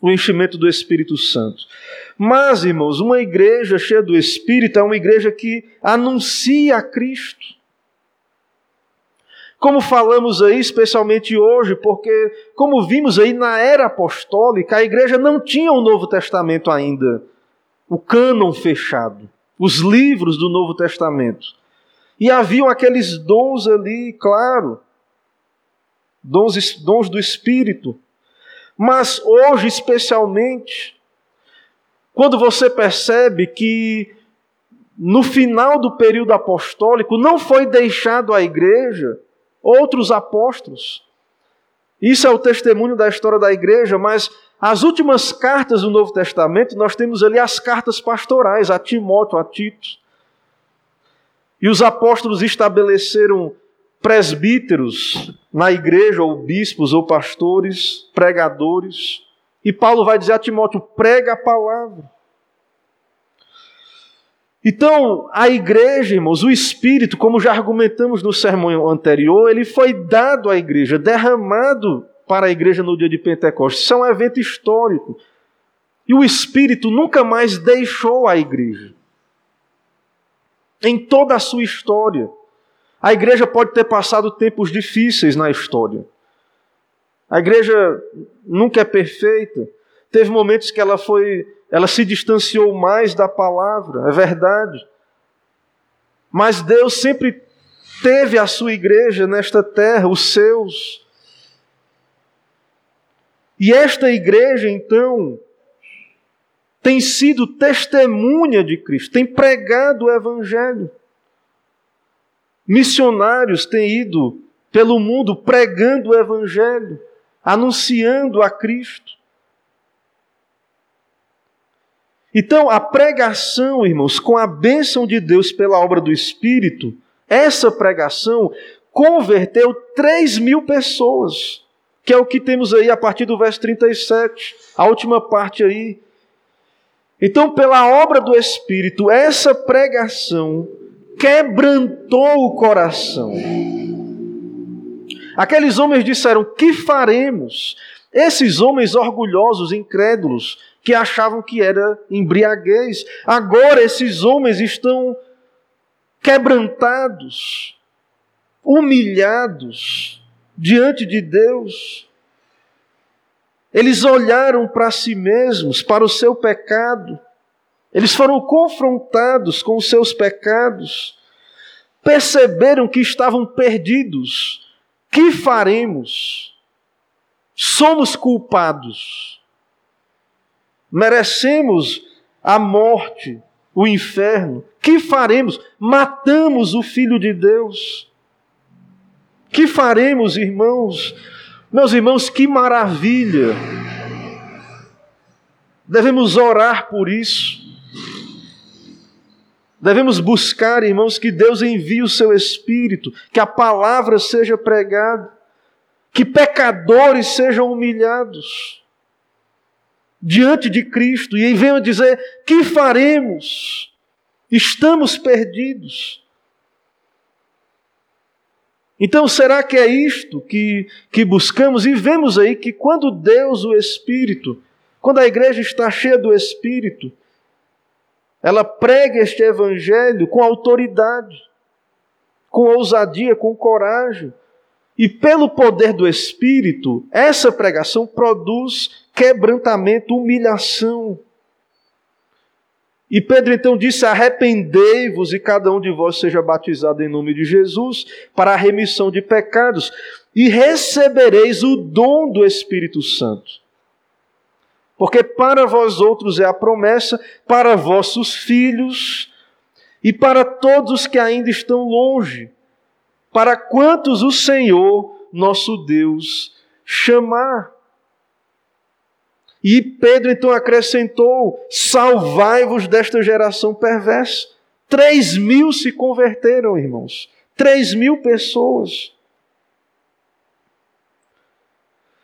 o enchimento do Espírito Santo. Mas, irmãos, uma igreja cheia do Espírito é uma igreja que anuncia a Cristo. Como falamos aí, especialmente hoje, porque, como vimos aí na era apostólica, a igreja não tinha o Novo Testamento ainda, o cânon fechado os livros do Novo Testamento. E haviam aqueles dons ali, claro, dons, dons do Espírito. Mas hoje, especialmente, quando você percebe que no final do período apostólico não foi deixado à igreja outros apóstolos. Isso é o testemunho da história da igreja, mas as últimas cartas do Novo Testamento, nós temos ali as cartas pastorais, a Timóteo, a Tito. E os apóstolos estabeleceram presbíteros na igreja, ou bispos, ou pastores, pregadores. E Paulo vai dizer a Timóteo: prega a palavra. Então, a igreja, irmãos, o Espírito, como já argumentamos no sermão anterior, ele foi dado à igreja, derramado para a igreja no dia de Pentecostes. Isso é um evento histórico. E o Espírito nunca mais deixou a igreja. Em toda a sua história. A igreja pode ter passado tempos difíceis na história. A igreja nunca é perfeita. Teve momentos que ela foi, ela se distanciou mais da palavra, é verdade. Mas Deus sempre teve a sua igreja nesta terra, os seus. E esta igreja, então, tem sido testemunha de Cristo, tem pregado o Evangelho. Missionários têm ido pelo mundo pregando o Evangelho, anunciando a Cristo. Então, a pregação, irmãos, com a bênção de Deus pela obra do Espírito, essa pregação converteu 3 mil pessoas que é o que temos aí a partir do verso 37, a última parte aí. Então, pela obra do Espírito, essa pregação quebrantou o coração. Aqueles homens disseram: Que faremos? Esses homens orgulhosos, incrédulos, que achavam que era embriaguez, agora esses homens estão quebrantados, humilhados diante de Deus. Eles olharam para si mesmos, para o seu pecado. Eles foram confrontados com os seus pecados. Perceberam que estavam perdidos. Que faremos? Somos culpados. Merecemos a morte, o inferno. Que faremos? Matamos o Filho de Deus. Que faremos, irmãos? Meus irmãos, que maravilha! Devemos orar por isso. Devemos buscar, irmãos, que Deus envie o seu Espírito, que a palavra seja pregada, que pecadores sejam humilhados diante de Cristo e venham dizer: que faremos? Estamos perdidos. Então, será que é isto que, que buscamos? E vemos aí que quando Deus, o Espírito, quando a igreja está cheia do Espírito, ela prega este Evangelho com autoridade, com ousadia, com coragem. E pelo poder do Espírito, essa pregação produz quebrantamento, humilhação. E Pedro então disse: Arrependei-vos e cada um de vós seja batizado em nome de Jesus para a remissão de pecados, e recebereis o dom do Espírito Santo. Porque para vós outros é a promessa, para vossos filhos e para todos os que ainda estão longe, para quantos o Senhor, nosso Deus, chamar. E Pedro então acrescentou: salvai-vos desta geração perversa. Três mil se converteram, irmãos. Três mil pessoas.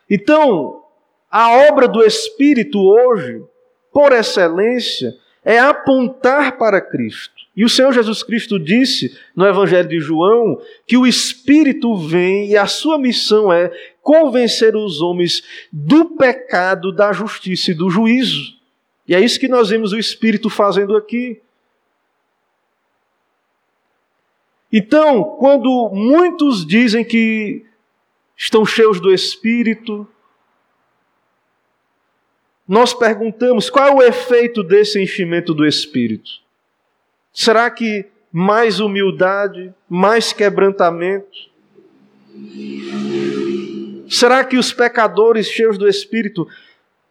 Então, a obra do Espírito hoje, por excelência, é apontar para Cristo. E o Senhor Jesus Cristo disse no Evangelho de João que o Espírito vem e a sua missão é convencer os homens do pecado, da justiça e do juízo. E é isso que nós vemos o Espírito fazendo aqui. Então, quando muitos dizem que estão cheios do Espírito, nós perguntamos qual é o efeito desse enchimento do Espírito. Será que mais humildade, mais quebrantamento? Será que os pecadores cheios do Espírito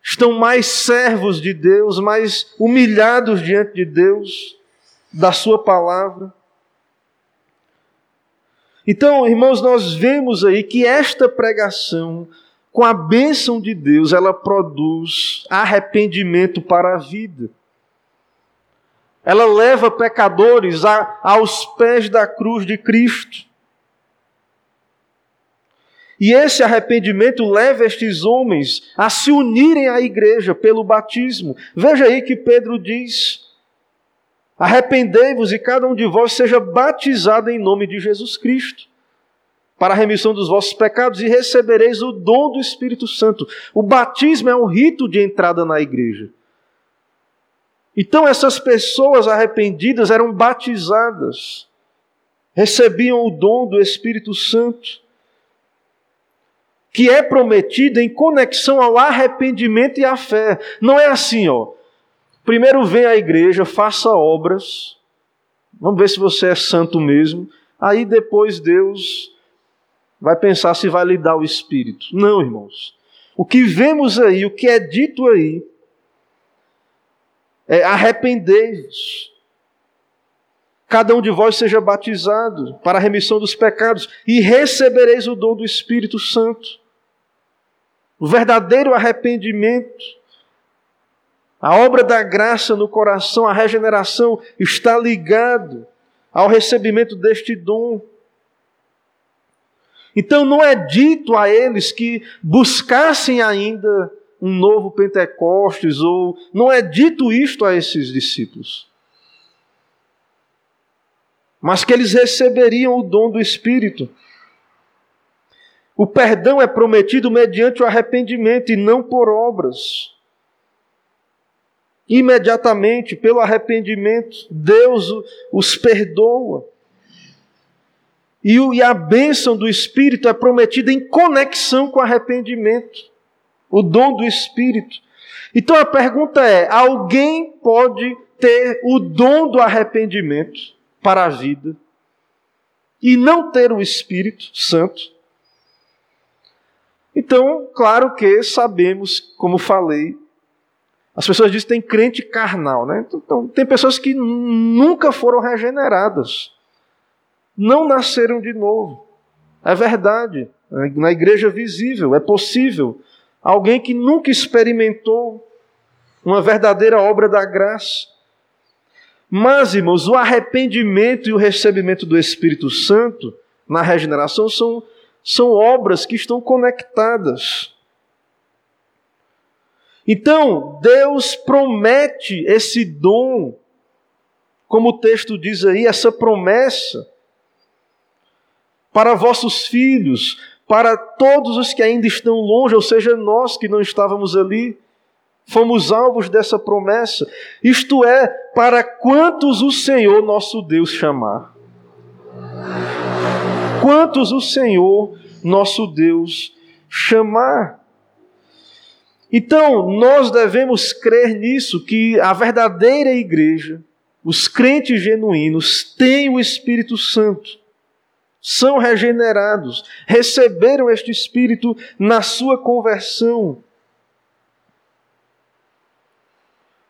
estão mais servos de Deus, mais humilhados diante de Deus, da Sua palavra? Então, irmãos, nós vemos aí que esta pregação, com a bênção de Deus, ela produz arrependimento para a vida. Ela leva pecadores a, aos pés da cruz de Cristo. E esse arrependimento leva estes homens a se unirem à igreja pelo batismo. Veja aí que Pedro diz: Arrependei-vos e cada um de vós seja batizado em nome de Jesus Cristo, para a remissão dos vossos pecados, e recebereis o dom do Espírito Santo. O batismo é um rito de entrada na igreja. Então essas pessoas arrependidas eram batizadas, recebiam o dom do Espírito Santo, que é prometido em conexão ao arrependimento e à fé. Não é assim, ó. Primeiro vem à igreja, faça obras, vamos ver se você é santo mesmo, aí depois Deus vai pensar se vai lhe dar o Espírito. Não, irmãos. O que vemos aí, o que é dito aí, é, arrependei-vos. Cada um de vós seja batizado para a remissão dos pecados e recebereis o dom do Espírito Santo. O verdadeiro arrependimento, a obra da graça no coração, a regeneração está ligado ao recebimento deste dom. Então não é dito a eles que buscassem ainda um novo Pentecostes, ou não é dito isto a esses discípulos. Mas que eles receberiam o dom do Espírito. O perdão é prometido mediante o arrependimento e não por obras. Imediatamente, pelo arrependimento, Deus os perdoa. E, a bênção do Espírito é prometida em conexão com o arrependimento o dom do Espírito. Então a pergunta é: alguém pode ter o dom do arrependimento para a vida e não ter o Espírito Santo? Então, claro que sabemos, como falei, as pessoas dizem que tem crente carnal, né? Então, tem pessoas que nunca foram regeneradas, não nasceram de novo. É verdade. Na igreja visível, é possível. Alguém que nunca experimentou uma verdadeira obra da graça. Mas, irmãos, o arrependimento e o recebimento do Espírito Santo na regeneração são, são obras que estão conectadas. Então, Deus promete esse dom, como o texto diz aí, essa promessa para vossos filhos, para todos os que ainda estão longe, ou seja, nós que não estávamos ali, fomos alvos dessa promessa. Isto é, para quantos o Senhor nosso Deus chamar. Quantos o Senhor nosso Deus chamar. Então, nós devemos crer nisso, que a verdadeira igreja, os crentes genuínos, têm o Espírito Santo, são regenerados, receberam este Espírito na sua conversão.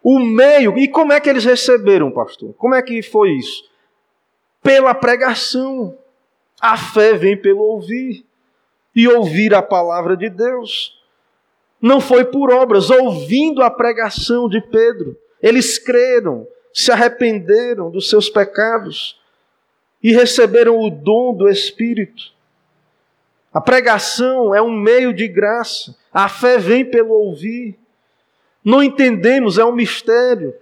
O meio, e como é que eles receberam, pastor? Como é que foi isso? Pela pregação. A fé vem pelo ouvir, e ouvir a palavra de Deus não foi por obras, ouvindo a pregação de Pedro. Eles creram, se arrependeram dos seus pecados e receberam o dom do Espírito. A pregação é um meio de graça, a fé vem pelo ouvir. Não entendemos, é um mistério.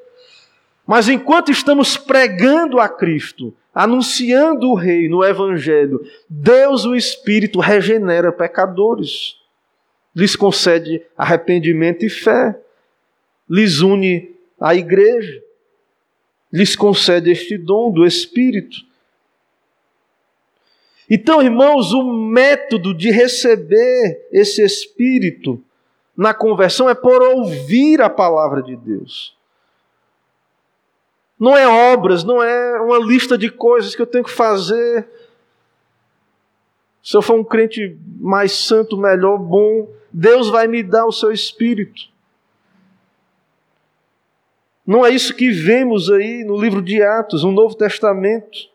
Mas enquanto estamos pregando a Cristo, anunciando o Rei no Evangelho, Deus, o Espírito, regenera pecadores lhes concede arrependimento e fé, lhes une à igreja, lhes concede este dom do Espírito. Então, irmãos, o método de receber esse Espírito na conversão é por ouvir a palavra de Deus. Não é obras, não é uma lista de coisas que eu tenho que fazer. Se eu for um crente mais santo, melhor, bom, Deus vai me dar o seu espírito. Não é isso que vemos aí no livro de Atos, no Novo Testamento.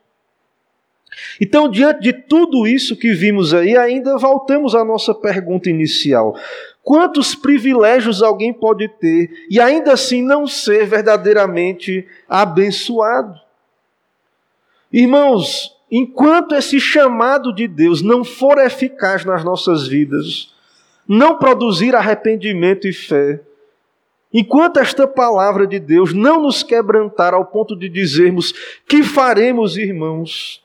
Então, diante de tudo isso que vimos aí, ainda voltamos à nossa pergunta inicial: quantos privilégios alguém pode ter e ainda assim não ser verdadeiramente abençoado? Irmãos, enquanto esse chamado de Deus não for eficaz nas nossas vidas, não produzir arrependimento e fé, enquanto esta palavra de Deus não nos quebrantar ao ponto de dizermos que faremos, irmãos,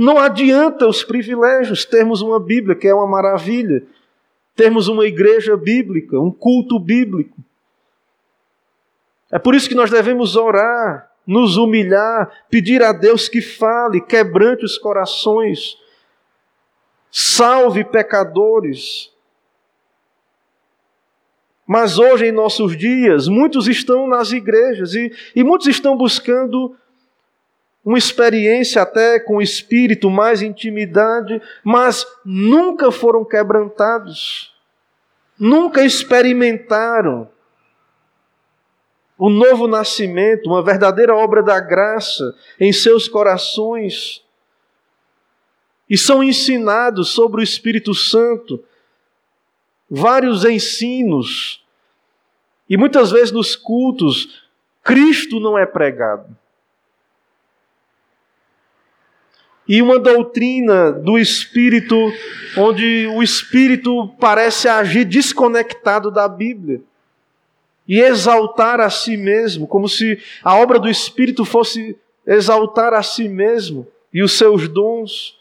não adianta os privilégios, termos uma Bíblia, que é uma maravilha, termos uma igreja bíblica, um culto bíblico. É por isso que nós devemos orar, nos humilhar, pedir a Deus que fale, quebrante os corações, salve pecadores. Mas hoje, em nossos dias, muitos estão nas igrejas e, e muitos estão buscando uma experiência até com o Espírito, mais intimidade, mas nunca foram quebrantados, nunca experimentaram o novo nascimento, uma verdadeira obra da graça em seus corações. E são ensinados sobre o Espírito Santo, vários ensinos, e muitas vezes nos cultos, Cristo não é pregado. E uma doutrina do espírito onde o espírito parece agir desconectado da Bíblia e exaltar a si mesmo, como se a obra do espírito fosse exaltar a si mesmo e os seus dons.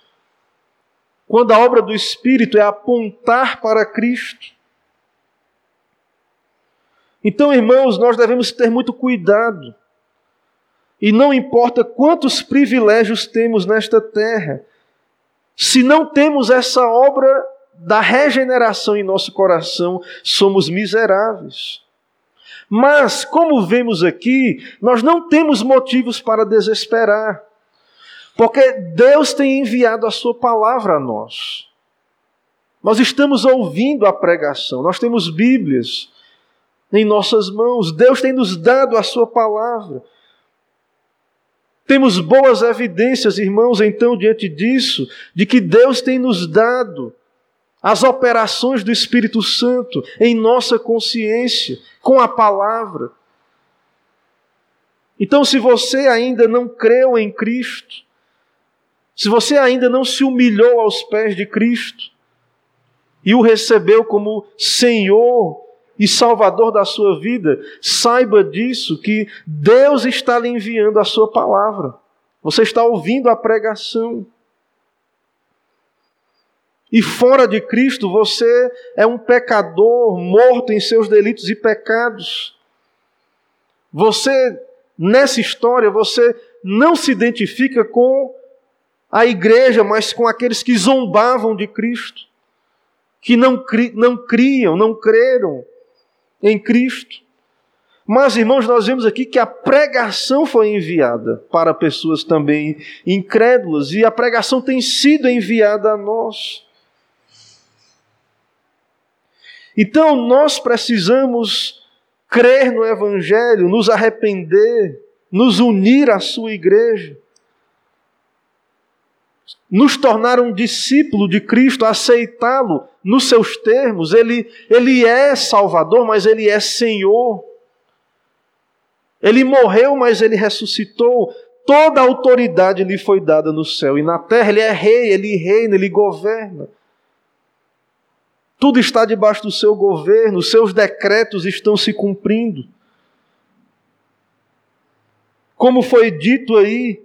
Quando a obra do espírito é apontar para Cristo. Então, irmãos, nós devemos ter muito cuidado e não importa quantos privilégios temos nesta terra, se não temos essa obra da regeneração em nosso coração, somos miseráveis. Mas, como vemos aqui, nós não temos motivos para desesperar, porque Deus tem enviado a Sua palavra a nós. Nós estamos ouvindo a pregação, nós temos Bíblias em nossas mãos, Deus tem nos dado a Sua palavra. Temos boas evidências, irmãos, então, diante disso, de que Deus tem nos dado as operações do Espírito Santo em nossa consciência, com a palavra. Então, se você ainda não creu em Cristo, se você ainda não se humilhou aos pés de Cristo e o recebeu como Senhor e Salvador da sua vida, saiba disso, que Deus está lhe enviando a sua palavra. Você está ouvindo a pregação. E fora de Cristo, você é um pecador morto em seus delitos e pecados. Você, nessa história, você não se identifica com a igreja, mas com aqueles que zombavam de Cristo, que não, cri, não criam, não creram em Cristo. Mas, irmãos, nós vemos aqui que a pregação foi enviada para pessoas também incrédulas e a pregação tem sido enviada a nós. Então, nós precisamos crer no Evangelho, nos arrepender, nos unir à Sua igreja, nos tornar um discípulo de Cristo, aceitá-lo nos seus termos, ele, ele é Salvador, mas ele é Senhor. Ele morreu, mas ele ressuscitou. Toda a autoridade lhe foi dada no céu e na terra. Ele é rei, ele reina, ele governa. Tudo está debaixo do seu governo, seus decretos estão se cumprindo. Como foi dito aí,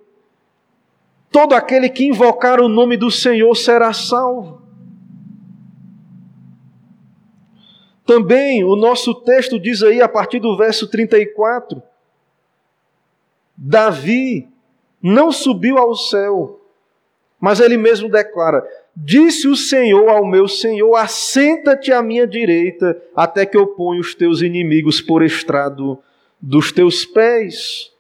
todo aquele que invocar o nome do Senhor será salvo. Também o nosso texto diz aí, a partir do verso 34, Davi não subiu ao céu, mas ele mesmo declara: Disse o Senhor ao meu Senhor: Assenta-te à minha direita, até que eu ponha os teus inimigos por estrado dos teus pés.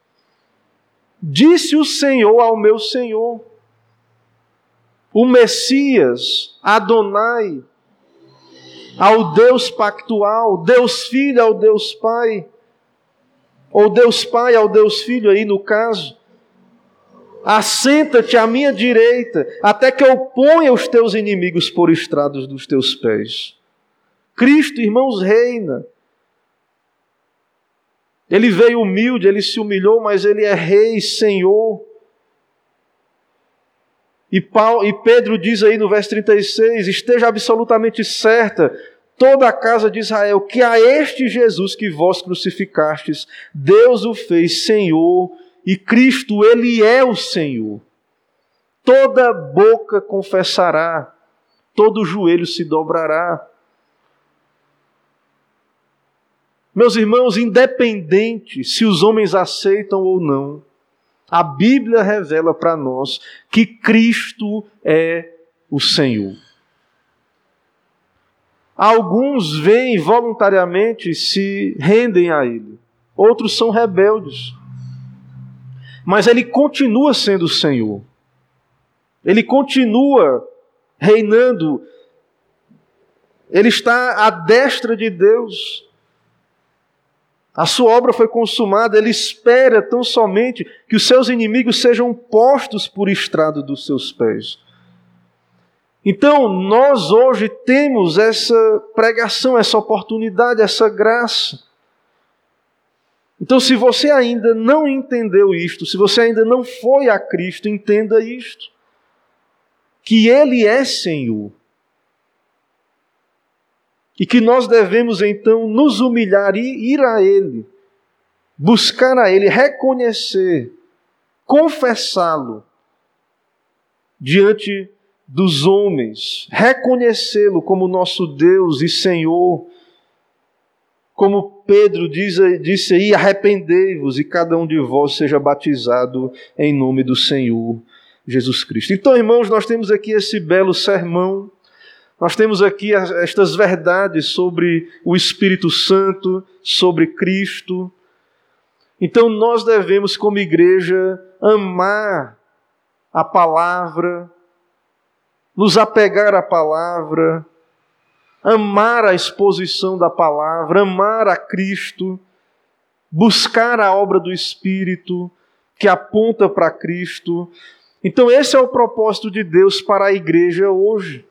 Disse o Senhor ao meu Senhor. O Messias, Adonai, ao Deus pactual, Deus Filho ao Deus Pai, ou Deus Pai ao Deus Filho, aí no caso. Assenta-te à minha direita, até que eu ponha os teus inimigos por estrados dos teus pés. Cristo, irmãos, reina. Ele veio humilde, ele se humilhou, mas ele é Rei, Senhor. E, Paulo, e Pedro diz aí no verso 36: esteja absolutamente certa toda a casa de Israel que a este Jesus que vós crucificastes, Deus o fez Senhor e Cristo, Ele é o Senhor. Toda boca confessará, todo joelho se dobrará. Meus irmãos, independente se os homens aceitam ou não, a Bíblia revela para nós que Cristo é o Senhor. Alguns vêm voluntariamente se rendem a Ele, outros são rebeldes. Mas Ele continua sendo o Senhor, Ele continua reinando, Ele está à destra de Deus. A sua obra foi consumada, ele espera tão somente que os seus inimigos sejam postos por estrado dos seus pés. Então, nós hoje temos essa pregação, essa oportunidade, essa graça. Então, se você ainda não entendeu isto, se você ainda não foi a Cristo, entenda isto. que Ele é Senhor. E que nós devemos então nos humilhar e ir a Ele, buscar a Ele, reconhecer, confessá-lo diante dos homens, reconhecê-lo como nosso Deus e Senhor. Como Pedro diz, disse aí: arrependei-vos e cada um de vós seja batizado em nome do Senhor Jesus Cristo. Então, irmãos, nós temos aqui esse belo sermão, nós temos aqui estas verdades sobre o Espírito Santo, sobre Cristo. Então, nós devemos, como igreja, amar a palavra, nos apegar à palavra, amar a exposição da palavra, amar a Cristo, buscar a obra do Espírito que aponta para Cristo. Então, esse é o propósito de Deus para a igreja hoje.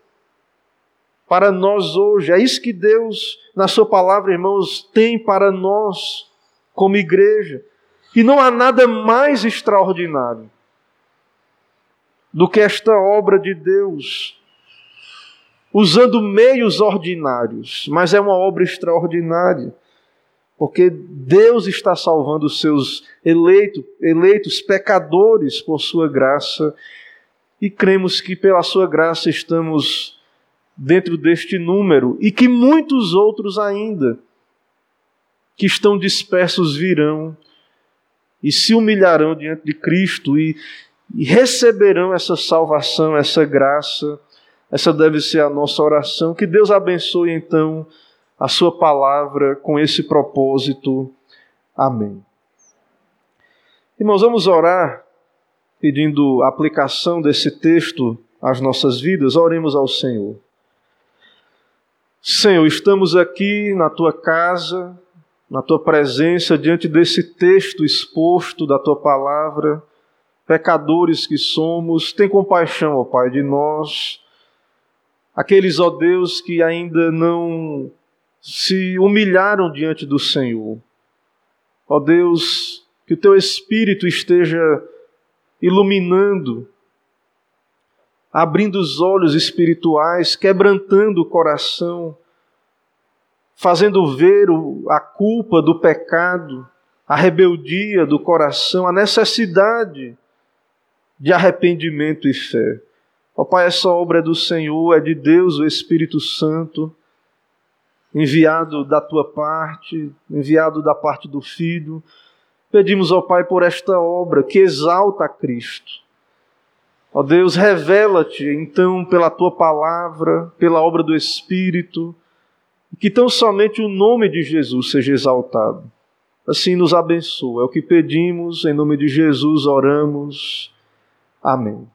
Para nós hoje. É isso que Deus, na Sua palavra, irmãos, tem para nós como igreja. E não há nada mais extraordinário do que esta obra de Deus, usando meios ordinários, mas é uma obra extraordinária, porque Deus está salvando os seus eleitos, eleitos pecadores por sua graça, e cremos que pela sua graça estamos dentro deste número e que muitos outros ainda que estão dispersos virão e se humilharão diante de Cristo e e receberão essa salvação, essa graça. Essa deve ser a nossa oração. Que Deus abençoe então a Sua palavra com esse propósito. Amém. Irmãos, vamos orar pedindo aplicação desse texto às nossas vidas. Oremos ao Senhor. Senhor, estamos aqui na tua casa, na tua presença, diante desse texto exposto da tua palavra pecadores que somos, tem compaixão, ó Pai, de nós, aqueles, ó Deus, que ainda não se humilharam diante do Senhor. Ó Deus, que o teu Espírito esteja iluminando, abrindo os olhos espirituais, quebrantando o coração, fazendo ver a culpa do pecado, a rebeldia do coração, a necessidade de arrependimento e fé. Ó Pai, essa obra é do Senhor, é de Deus, o Espírito Santo, enviado da tua parte, enviado da parte do Filho. Pedimos, ó Pai, por esta obra que exalta a Cristo. Ó Deus, revela-te então pela tua palavra, pela obra do Espírito, que tão somente o nome de Jesus seja exaltado. Assim nos abençoa. É o que pedimos, em nome de Jesus oramos. Amém.